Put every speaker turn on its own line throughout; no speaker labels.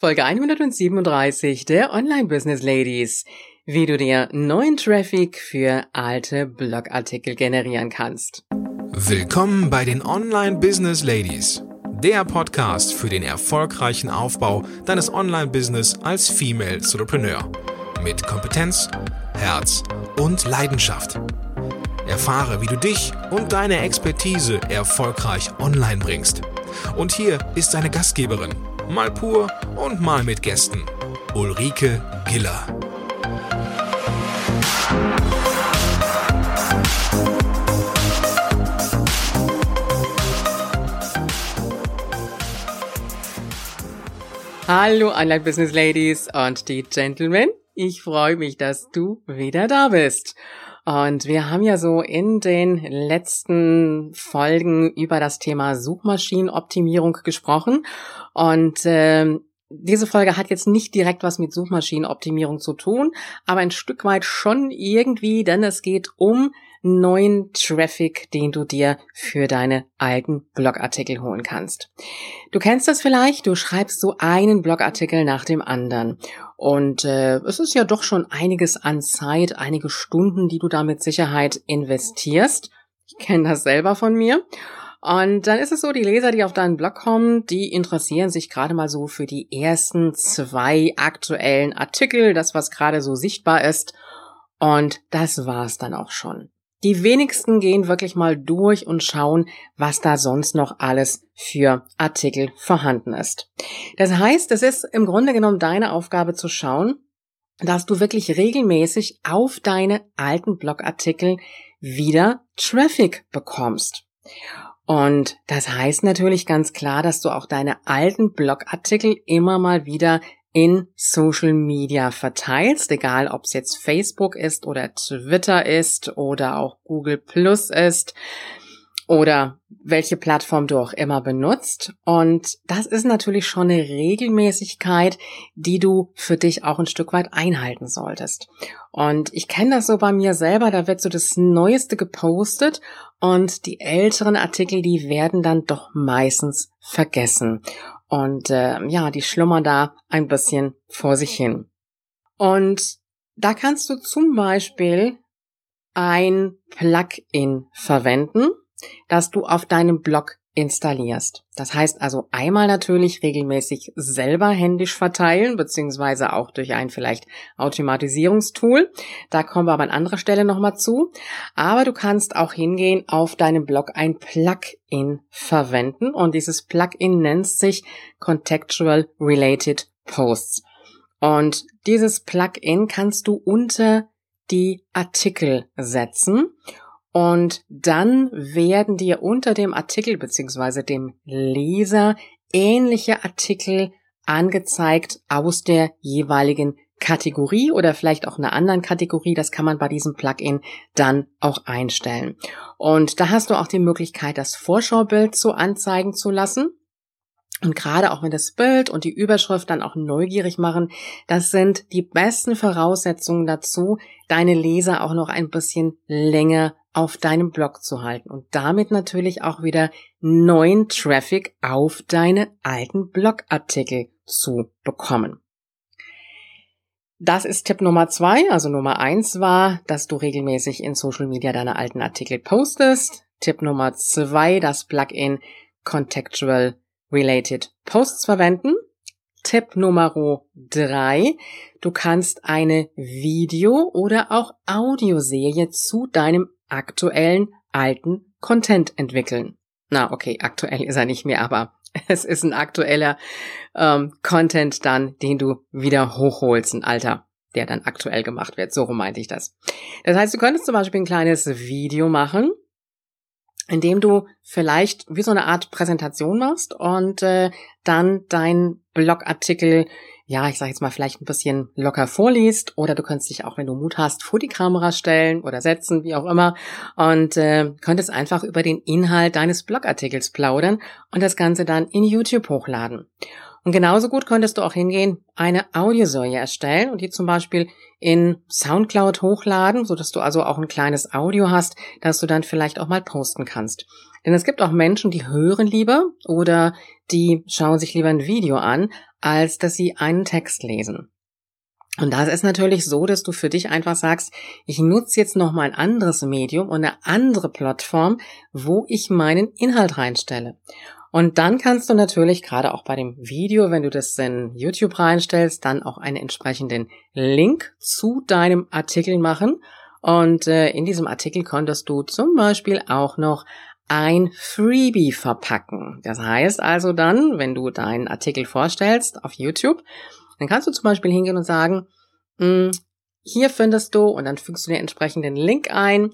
Folge 137 der Online Business Ladies. Wie du dir neuen Traffic für alte Blogartikel generieren kannst.
Willkommen bei den Online Business Ladies. Der Podcast für den erfolgreichen Aufbau deines Online-Business als Female Entrepreneur. Mit Kompetenz, Herz und Leidenschaft. Erfahre, wie du dich und deine Expertise erfolgreich online bringst. Und hier ist deine Gastgeberin, mal pur und mal mit Gästen. Ulrike Giller.
Hallo Online Business Ladies und die Gentlemen. Ich freue mich, dass du wieder da bist. Und wir haben ja so in den letzten Folgen über das Thema Suchmaschinenoptimierung gesprochen. Und äh, diese Folge hat jetzt nicht direkt was mit Suchmaschinenoptimierung zu tun, aber ein Stück weit schon irgendwie, denn es geht um neuen Traffic, den du dir für deine alten Blogartikel holen kannst. Du kennst das vielleicht, du schreibst so einen Blogartikel nach dem anderen. Und äh, es ist ja doch schon einiges an Zeit, einige Stunden, die du da mit Sicherheit investierst. Ich kenne das selber von mir. Und dann ist es so, die Leser, die auf deinen Blog kommen, die interessieren sich gerade mal so für die ersten zwei aktuellen Artikel, das was gerade so sichtbar ist. Und das war's dann auch schon. Die wenigsten gehen wirklich mal durch und schauen, was da sonst noch alles für Artikel vorhanden ist. Das heißt, es ist im Grunde genommen deine Aufgabe zu schauen, dass du wirklich regelmäßig auf deine alten Blogartikel wieder Traffic bekommst. Und das heißt natürlich ganz klar, dass du auch deine alten Blogartikel immer mal wieder in Social Media verteilst, egal ob es jetzt Facebook ist oder Twitter ist oder auch Google Plus ist oder welche Plattform du auch immer benutzt. Und das ist natürlich schon eine Regelmäßigkeit, die du für dich auch ein Stück weit einhalten solltest. Und ich kenne das so bei mir selber, da wird so das Neueste gepostet und die älteren Artikel, die werden dann doch meistens vergessen. Und äh, ja, die schlummern da ein bisschen vor sich hin. Und da kannst du zum Beispiel ein Plugin verwenden, das du auf deinem Blog installierst. Das heißt also einmal natürlich regelmäßig selber händisch verteilen, beziehungsweise auch durch ein vielleicht Automatisierungstool. Da kommen wir aber an anderer Stelle nochmal zu. Aber du kannst auch hingehen, auf deinem Blog ein Plugin verwenden und dieses Plugin nennt sich Contextual Related Posts. Und dieses Plugin kannst du unter die Artikel setzen und dann werden dir unter dem Artikel beziehungsweise dem Leser ähnliche Artikel angezeigt aus der jeweiligen Kategorie oder vielleicht auch einer anderen Kategorie. Das kann man bei diesem Plugin dann auch einstellen. Und da hast du auch die Möglichkeit, das Vorschaubild so anzeigen zu lassen. Und gerade auch wenn das Bild und die Überschrift dann auch neugierig machen, das sind die besten Voraussetzungen dazu, deine Leser auch noch ein bisschen länger auf deinem Blog zu halten und damit natürlich auch wieder neuen Traffic auf deine alten Blogartikel zu bekommen. Das ist Tipp Nummer zwei. Also Nummer eins war, dass du regelmäßig in Social Media deine alten Artikel postest. Tipp Nummer zwei, das Plugin Contextual Related Posts verwenden. Tipp Nummer drei, du kannst eine Video- oder auch Audioserie zu deinem aktuellen alten Content entwickeln. Na, okay, aktuell ist er nicht mehr, aber es ist ein aktueller ähm, Content dann, den du wieder hochholst, ein alter, der dann aktuell gemacht wird. So rum meinte ich das. Das heißt, du könntest zum Beispiel ein kleines Video machen, in dem du vielleicht wie so eine Art Präsentation machst und äh, dann dein Blogartikel ja, ich sag jetzt mal, vielleicht ein bisschen locker vorliest oder du könntest dich auch, wenn du Mut hast, vor die Kamera stellen oder setzen, wie auch immer und äh, könntest einfach über den Inhalt deines Blogartikels plaudern und das Ganze dann in YouTube hochladen. Und genauso gut könntest du auch hingehen, eine Audioserie erstellen und die zum Beispiel in Soundcloud hochladen, so dass du also auch ein kleines Audio hast, das du dann vielleicht auch mal posten kannst. Denn es gibt auch Menschen, die hören lieber oder die schauen sich lieber ein Video an, als dass sie einen Text lesen. Und da ist es natürlich so, dass du für dich einfach sagst, ich nutze jetzt noch mal ein anderes Medium und eine andere Plattform, wo ich meinen Inhalt reinstelle. Und dann kannst du natürlich gerade auch bei dem Video, wenn du das in YouTube reinstellst, dann auch einen entsprechenden Link zu deinem Artikel machen. Und äh, in diesem Artikel konntest du zum Beispiel auch noch ein Freebie verpacken. Das heißt also dann, wenn du deinen Artikel vorstellst auf YouTube, dann kannst du zum Beispiel hingehen und sagen, hm, hier findest du, und dann fügst du den entsprechenden Link ein,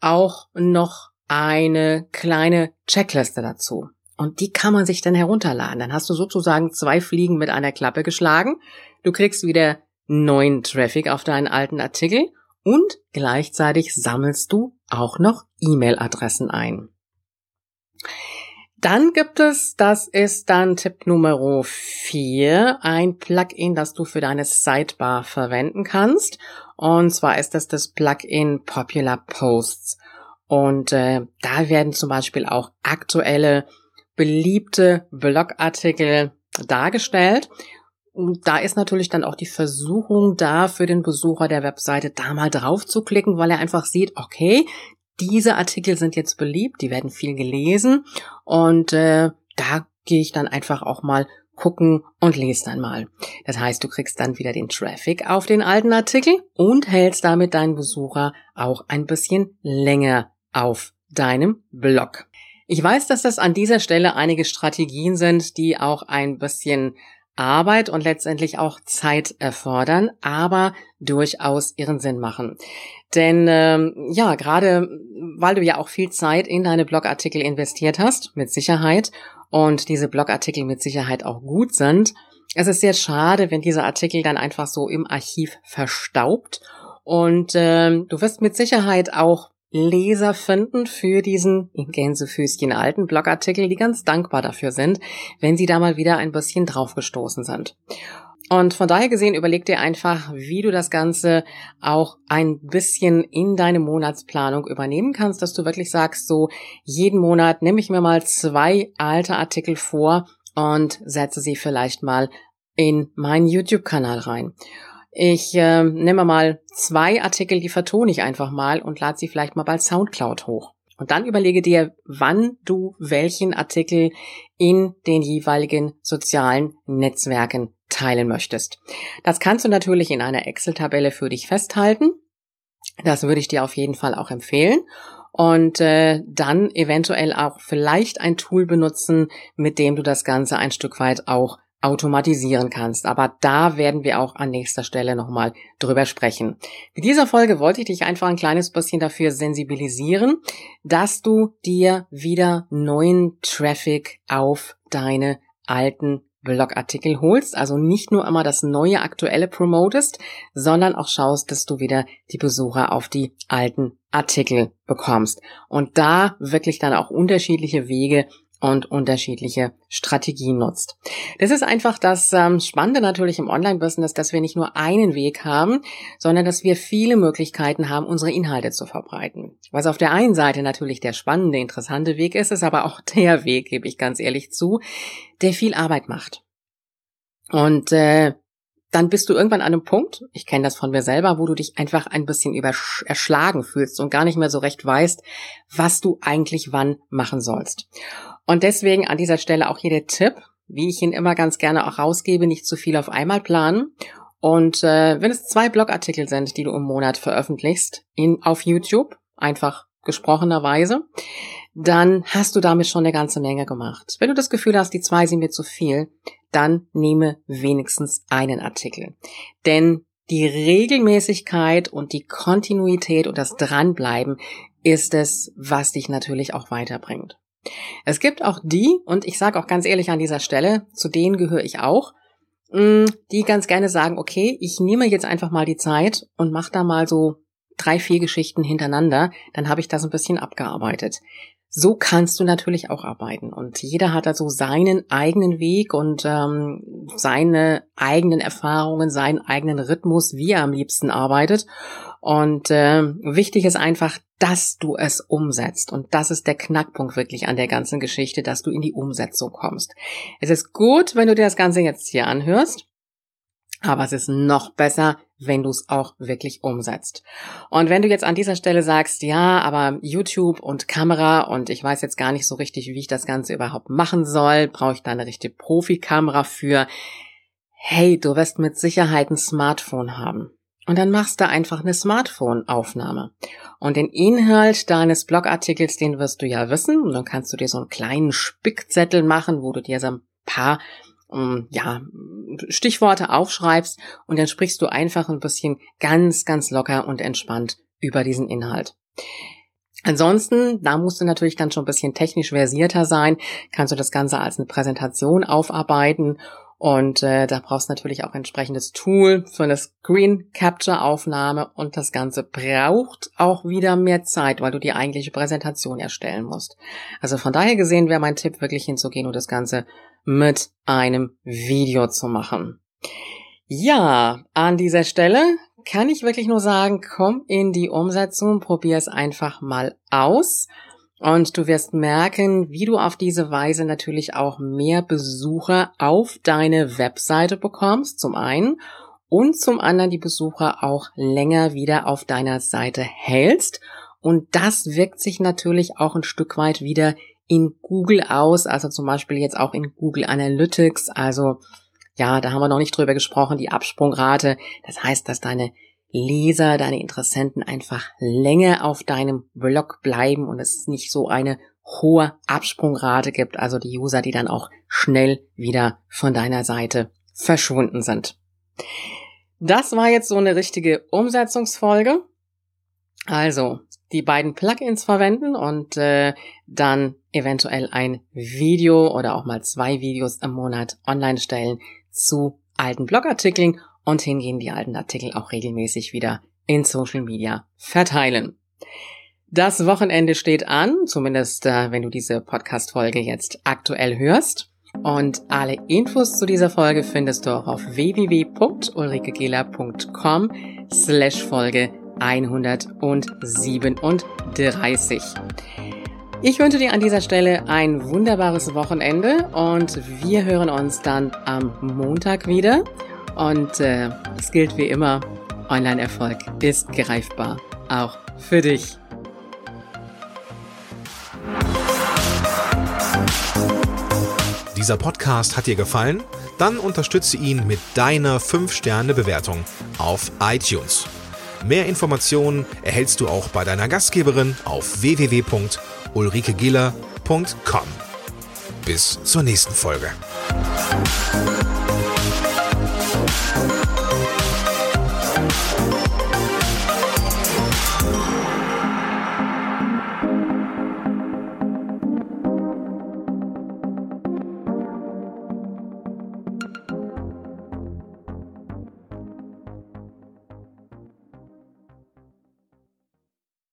auch noch eine kleine Checkliste dazu. Und die kann man sich dann herunterladen. Dann hast du sozusagen zwei Fliegen mit einer Klappe geschlagen. Du kriegst wieder neuen Traffic auf deinen alten Artikel und gleichzeitig sammelst du auch noch E-Mail-Adressen ein. Dann gibt es, das ist dann Tipp Nummer 4, ein Plugin, das du für deine Sidebar verwenden kannst. Und zwar ist das das Plugin Popular Posts. Und äh, da werden zum Beispiel auch aktuelle, beliebte Blogartikel dargestellt. Und da ist natürlich dann auch die Versuchung da für den Besucher der Webseite, da mal drauf zu klicken, weil er einfach sieht, okay, diese Artikel sind jetzt beliebt, die werden viel gelesen und äh, da gehe ich dann einfach auch mal gucken und lese dann mal. Das heißt, du kriegst dann wieder den Traffic auf den alten Artikel und hältst damit deinen Besucher auch ein bisschen länger auf deinem Blog. Ich weiß, dass das an dieser Stelle einige Strategien sind, die auch ein bisschen Arbeit und letztendlich auch Zeit erfordern, aber durchaus ihren Sinn machen. Denn ähm, ja, gerade weil du ja auch viel Zeit in deine Blogartikel investiert hast, mit Sicherheit, und diese Blogartikel mit Sicherheit auch gut sind, es ist sehr schade, wenn dieser Artikel dann einfach so im Archiv verstaubt. Und ähm, du wirst mit Sicherheit auch Leser finden für diesen in Gänsefüßchen alten Blogartikel, die ganz dankbar dafür sind, wenn sie da mal wieder ein bisschen draufgestoßen sind. Und von daher gesehen überleg dir einfach, wie du das Ganze auch ein bisschen in deine Monatsplanung übernehmen kannst, dass du wirklich sagst, so jeden Monat nehme ich mir mal zwei alte Artikel vor und setze sie vielleicht mal in meinen YouTube-Kanal rein. Ich äh, nehme mal zwei Artikel, die vertone ich einfach mal und lade sie vielleicht mal bei Soundcloud hoch. Und dann überlege dir, wann du welchen Artikel in den jeweiligen sozialen Netzwerken teilen möchtest. Das kannst du natürlich in einer Excel-Tabelle für dich festhalten. Das würde ich dir auf jeden Fall auch empfehlen. Und äh, dann eventuell auch vielleicht ein Tool benutzen, mit dem du das Ganze ein Stück weit auch automatisieren kannst. Aber da werden wir auch an nächster Stelle nochmal drüber sprechen. Mit dieser Folge wollte ich dich einfach ein kleines bisschen dafür sensibilisieren, dass du dir wieder neuen Traffic auf deine alten Blogartikel holst, also nicht nur immer das neue aktuelle promotest, sondern auch schaust, dass du wieder die Besucher auf die alten Artikel bekommst. Und da wirklich dann auch unterschiedliche Wege und unterschiedliche Strategien nutzt. Das ist einfach das ähm, Spannende natürlich im Online-Business, dass wir nicht nur einen Weg haben, sondern dass wir viele Möglichkeiten haben, unsere Inhalte zu verbreiten. Was auf der einen Seite natürlich der spannende, interessante Weg ist, ist aber auch der Weg, gebe ich ganz ehrlich zu, der viel Arbeit macht. Und äh, dann bist du irgendwann an einem Punkt, ich kenne das von mir selber, wo du dich einfach ein bisschen erschlagen fühlst und gar nicht mehr so recht weißt, was du eigentlich wann machen sollst. Und deswegen an dieser Stelle auch hier der Tipp, wie ich ihn immer ganz gerne auch rausgebe, nicht zu viel auf einmal planen. Und äh, wenn es zwei Blogartikel sind, die du im Monat veröffentlichst, in, auf YouTube, einfach gesprochenerweise, dann hast du damit schon eine ganze Menge gemacht. Wenn du das Gefühl hast, die zwei sind mir zu viel, dann nehme wenigstens einen Artikel. Denn die Regelmäßigkeit und die Kontinuität und das Dranbleiben ist es, was dich natürlich auch weiterbringt. Es gibt auch die, und ich sage auch ganz ehrlich an dieser Stelle, zu denen gehöre ich auch, mm, die ganz gerne sagen, okay, ich nehme jetzt einfach mal die Zeit und mache da mal so drei, vier Geschichten hintereinander, dann habe ich das ein bisschen abgearbeitet. So kannst du natürlich auch arbeiten. Und jeder hat also seinen eigenen Weg und ähm, seine eigenen Erfahrungen, seinen eigenen Rhythmus, wie er am liebsten arbeitet. Und äh, wichtig ist einfach, dass du es umsetzt. Und das ist der Knackpunkt wirklich an der ganzen Geschichte, dass du in die Umsetzung kommst. Es ist gut, wenn du dir das Ganze jetzt hier anhörst. Aber es ist noch besser, wenn du es auch wirklich umsetzt. Und wenn du jetzt an dieser Stelle sagst, ja, aber YouTube und Kamera und ich weiß jetzt gar nicht so richtig, wie ich das Ganze überhaupt machen soll, brauche ich da eine richtige Profikamera für? Hey, du wirst mit Sicherheit ein Smartphone haben. Und dann machst du einfach eine Smartphone-Aufnahme. Und den Inhalt deines Blogartikels, den wirst du ja wissen. Und dann kannst du dir so einen kleinen Spickzettel machen, wo du dir so ein paar ähm, ja, Stichworte aufschreibst und dann sprichst du einfach ein bisschen ganz, ganz locker und entspannt über diesen Inhalt. Ansonsten, da musst du natürlich dann schon ein bisschen technisch versierter sein, kannst du das Ganze als eine Präsentation aufarbeiten und äh, da brauchst du natürlich auch entsprechendes Tool für eine Screen Capture Aufnahme und das Ganze braucht auch wieder mehr Zeit, weil du die eigentliche Präsentation erstellen musst. Also von daher gesehen wäre mein Tipp wirklich hinzugehen und das Ganze mit einem Video zu machen. Ja, an dieser Stelle kann ich wirklich nur sagen, komm in die Umsetzung, probier es einfach mal aus. Und du wirst merken, wie du auf diese Weise natürlich auch mehr Besucher auf deine Webseite bekommst, zum einen, und zum anderen die Besucher auch länger wieder auf deiner Seite hältst. Und das wirkt sich natürlich auch ein Stück weit wieder in Google aus, also zum Beispiel jetzt auch in Google Analytics. Also ja, da haben wir noch nicht drüber gesprochen, die Absprungrate. Das heißt, dass deine Leser, deine Interessenten einfach länger auf deinem Blog bleiben und es nicht so eine hohe Absprungrate gibt, also die User, die dann auch schnell wieder von deiner Seite verschwunden sind. Das war jetzt so eine richtige Umsetzungsfolge. Also die beiden Plugins verwenden und äh, dann eventuell ein Video oder auch mal zwei Videos im Monat online stellen zu alten Blogartikeln und hingehen die alten Artikel auch regelmäßig wieder in Social Media verteilen. Das Wochenende steht an, zumindest äh, wenn du diese Podcast-Folge jetzt aktuell hörst. Und alle Infos zu dieser Folge findest du auch auf www.ulrikegela.com slash Folge 137. Ich wünsche dir an dieser Stelle ein wunderbares Wochenende und wir hören uns dann am Montag wieder. Und äh, es gilt wie immer, Online-Erfolg ist greifbar, auch für dich.
Dieser Podcast hat dir gefallen? Dann unterstütze ihn mit deiner 5-Sterne-Bewertung auf iTunes. Mehr Informationen erhältst du auch bei deiner Gastgeberin auf www.ulrikegiller.com. Bis zur nächsten Folge.